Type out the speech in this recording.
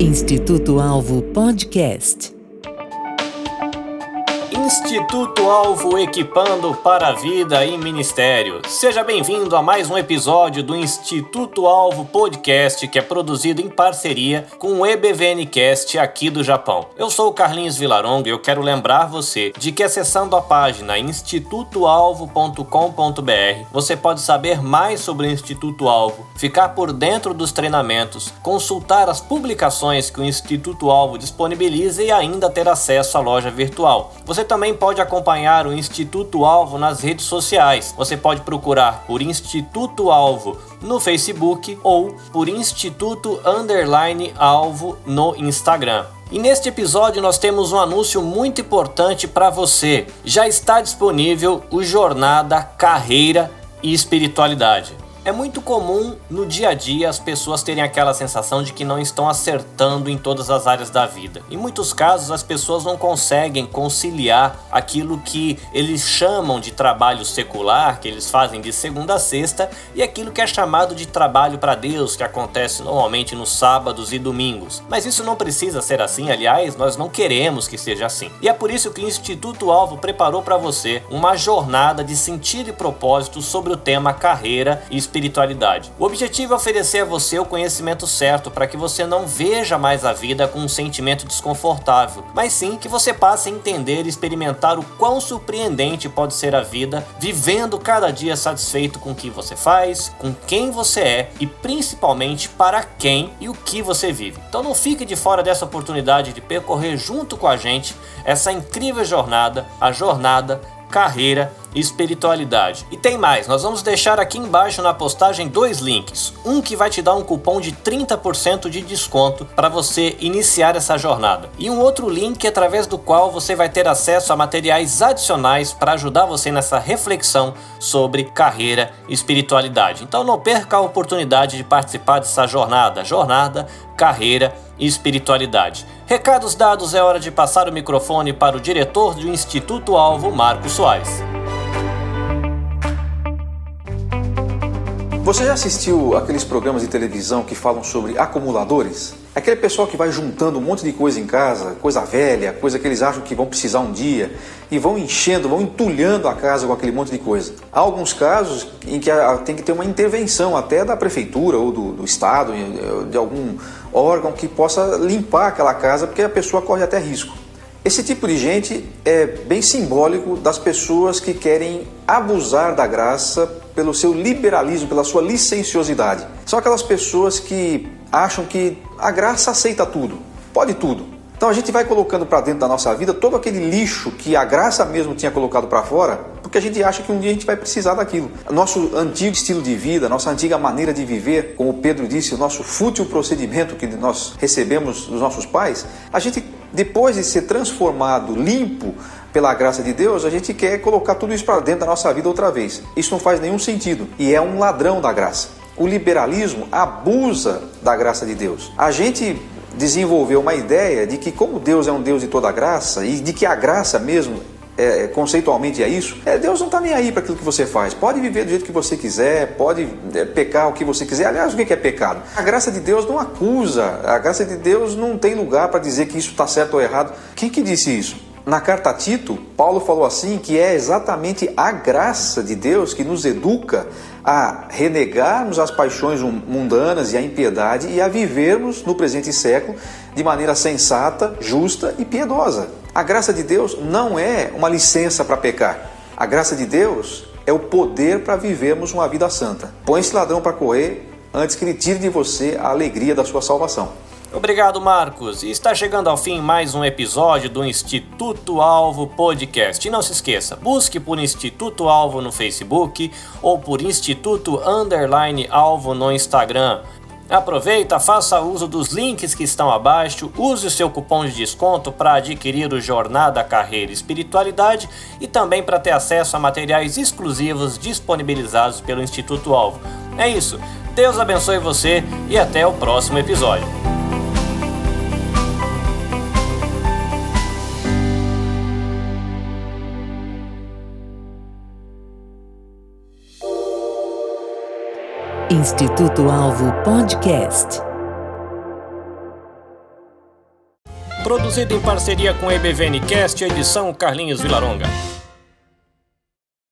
Instituto Alvo Podcast. Instituto Alvo Equipando para a Vida e Ministério. Seja bem-vindo a mais um episódio do Instituto Alvo Podcast, que é produzido em parceria com o EBVNcast aqui do Japão. Eu sou o Carlinhos Vilaronga e eu quero lembrar você de que acessando a página institutoalvo.com.br você pode saber mais sobre o Instituto Alvo, ficar por dentro dos treinamentos, consultar as publicações que o Instituto Alvo disponibiliza e ainda ter acesso à loja virtual. Você também também pode acompanhar o Instituto Alvo nas redes sociais. Você pode procurar por Instituto Alvo no Facebook ou por Instituto Underline Alvo no Instagram. E neste episódio nós temos um anúncio muito importante para você. Já está disponível o Jornada Carreira e Espiritualidade. É muito comum no dia a dia as pessoas terem aquela sensação de que não estão acertando em todas as áreas da vida. Em muitos casos, as pessoas não conseguem conciliar aquilo que eles chamam de trabalho secular, que eles fazem de segunda a sexta, e aquilo que é chamado de trabalho para Deus, que acontece normalmente nos sábados e domingos. Mas isso não precisa ser assim, aliás, nós não queremos que seja assim. E é por isso que o Instituto Alvo preparou para você uma jornada de sentido e propósito sobre o tema carreira e espiritualidade. O objetivo é oferecer a você o conhecimento certo para que você não veja mais a vida com um sentimento desconfortável, mas sim que você passe a entender e experimentar o quão surpreendente pode ser a vida, vivendo cada dia satisfeito com o que você faz, com quem você é e principalmente para quem e o que você vive. Então não fique de fora dessa oportunidade de percorrer junto com a gente essa incrível jornada, a jornada carreira espiritualidade. E tem mais, nós vamos deixar aqui embaixo na postagem dois links. Um que vai te dar um cupom de 30% de desconto para você iniciar essa jornada. E um outro link através do qual você vai ter acesso a materiais adicionais para ajudar você nessa reflexão sobre carreira e espiritualidade. Então não perca a oportunidade de participar dessa jornada, jornada, carreira e espiritualidade. Recados dados, é hora de passar o microfone para o diretor do Instituto Alvo, Marcos Soares. Você já assistiu aqueles programas de televisão que falam sobre acumuladores? Aquele pessoal que vai juntando um monte de coisa em casa, coisa velha, coisa que eles acham que vão precisar um dia, e vão enchendo, vão entulhando a casa com aquele monte de coisa. Há alguns casos em que tem que ter uma intervenção até da prefeitura ou do, do estado, de algum órgão que possa limpar aquela casa, porque a pessoa corre até risco. Esse tipo de gente é bem simbólico das pessoas que querem abusar da graça pelo seu liberalismo, pela sua licenciosidade. São aquelas pessoas que acham que a graça aceita tudo, pode tudo. Então a gente vai colocando para dentro da nossa vida todo aquele lixo que a graça mesmo tinha colocado para fora, porque a gente acha que um dia a gente vai precisar daquilo. Nosso antigo estilo de vida, nossa antiga maneira de viver, como Pedro disse, o nosso fútil procedimento que nós recebemos dos nossos pais, a gente depois de ser transformado, limpo pela graça de Deus, a gente quer colocar tudo isso para dentro da nossa vida outra vez. Isso não faz nenhum sentido e é um ladrão da graça. O liberalismo abusa da graça de Deus. A gente desenvolveu uma ideia de que, como Deus é um Deus de toda graça e de que a graça mesmo é, conceitualmente é isso, é, Deus não está nem aí para aquilo que você faz. Pode viver do jeito que você quiser, pode é, pecar o que você quiser. Aliás, o que é pecado? A graça de Deus não acusa, a graça de Deus não tem lugar para dizer que isso está certo ou errado. Quem que disse isso? Na carta a Tito, Paulo falou assim que é exatamente a graça de Deus que nos educa a renegarmos as paixões mundanas e a impiedade e a vivermos no presente século de maneira sensata, justa e piedosa. A graça de Deus não é uma licença para pecar. A graça de Deus é o poder para vivermos uma vida santa. Põe esse ladrão para correr antes que ele tire de você a alegria da sua salvação. Obrigado, Marcos. E está chegando ao fim mais um episódio do Instituto Alvo Podcast. E não se esqueça, busque por Instituto Alvo no Facebook ou por Instituto Underline Alvo no Instagram. Aproveita, faça uso dos links que estão abaixo, use o seu cupom de desconto para adquirir o Jornada Carreira Espiritualidade e também para ter acesso a materiais exclusivos disponibilizados pelo Instituto Alvo. É isso. Deus abençoe você e até o próximo episódio. Instituto Alvo Podcast. Produzido em parceria com a EBVNcast, edição Carlinhos Vilaronga.